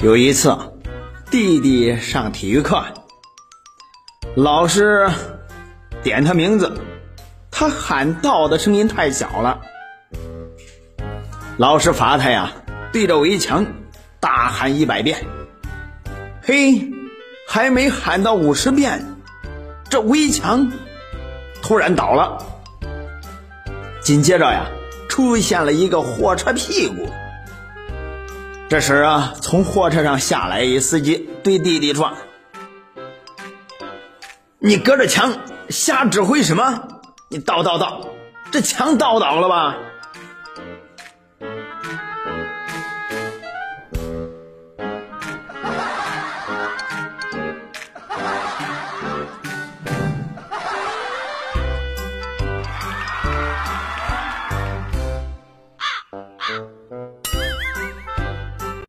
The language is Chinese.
有一次，弟弟上体育课，老师点他名字，他喊到的声音太小了，老师罚他呀，对着围墙大喊一百遍。嘿，还没喊到五十遍，这围墙突然倒了，紧接着呀，出现了一个货车屁股。这时啊，从货车上下来一司机，对弟弟说：“你隔着墙瞎指挥什么？你倒倒倒，这墙倒倒了吧？”